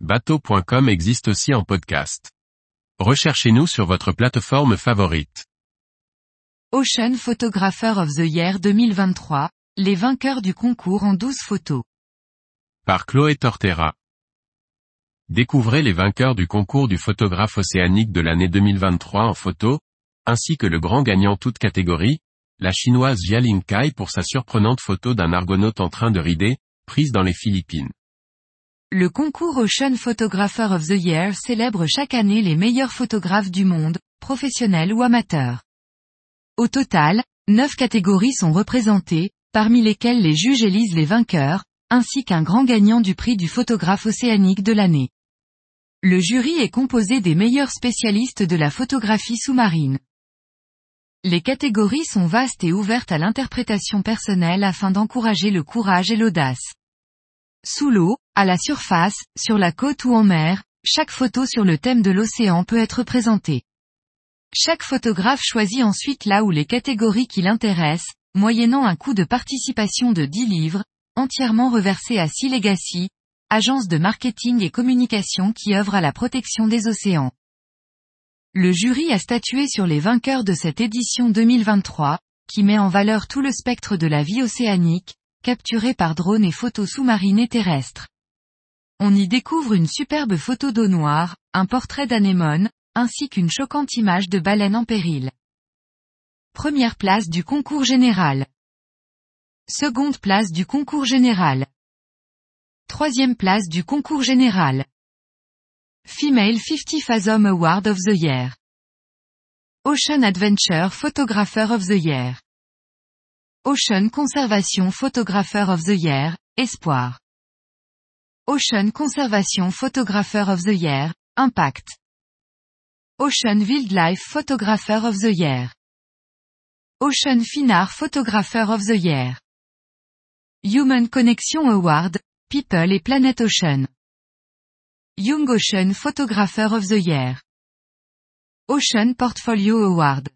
bateau.com existe aussi en podcast. Recherchez-nous sur votre plateforme favorite. Ocean Photographer of the Year 2023, les vainqueurs du concours en 12 photos. Par Chloé Tortera. Découvrez les vainqueurs du concours du photographe océanique de l'année 2023 en photo, ainsi que le grand gagnant toute catégorie, la chinoise Jialing Kai pour sa surprenante photo d'un argonaute en train de rider, prise dans les Philippines. Le concours Ocean Photographer of the Year célèbre chaque année les meilleurs photographes du monde, professionnels ou amateurs. Au total, neuf catégories sont représentées, parmi lesquelles les juges élisent les vainqueurs, ainsi qu'un grand gagnant du prix du photographe océanique de l'année. Le jury est composé des meilleurs spécialistes de la photographie sous-marine. Les catégories sont vastes et ouvertes à l'interprétation personnelle afin d'encourager le courage et l'audace. Sous l'eau, à la surface, sur la côte ou en mer, chaque photo sur le thème de l'océan peut être présentée. Chaque photographe choisit ensuite là où les catégories qui l'intéressent, moyennant un coût de participation de 10 livres, entièrement reversé à Sea Legacy, agence de marketing et communication qui œuvre à la protection des océans. Le jury a statué sur les vainqueurs de cette édition 2023, qui met en valeur tout le spectre de la vie océanique, capturé par drone et photos sous-marines et terrestres. On y découvre une superbe photo d'eau noire, un portrait d'anémone, ainsi qu'une choquante image de baleine en péril. Première place du concours général. Seconde place du concours général. Troisième place du concours général. Female 50 Fathom Award of the Year. Ocean Adventure Photographer of the Year. Ocean Conservation Photographer of the Year, Espoir. Ocean Conservation Photographer of the Year, Impact. Ocean Wildlife Photographer of the Year. Ocean Finar Photographer of the Year. Human Connection Award, People et Planet Ocean. Young Ocean Photographer of the Year. Ocean Portfolio Award.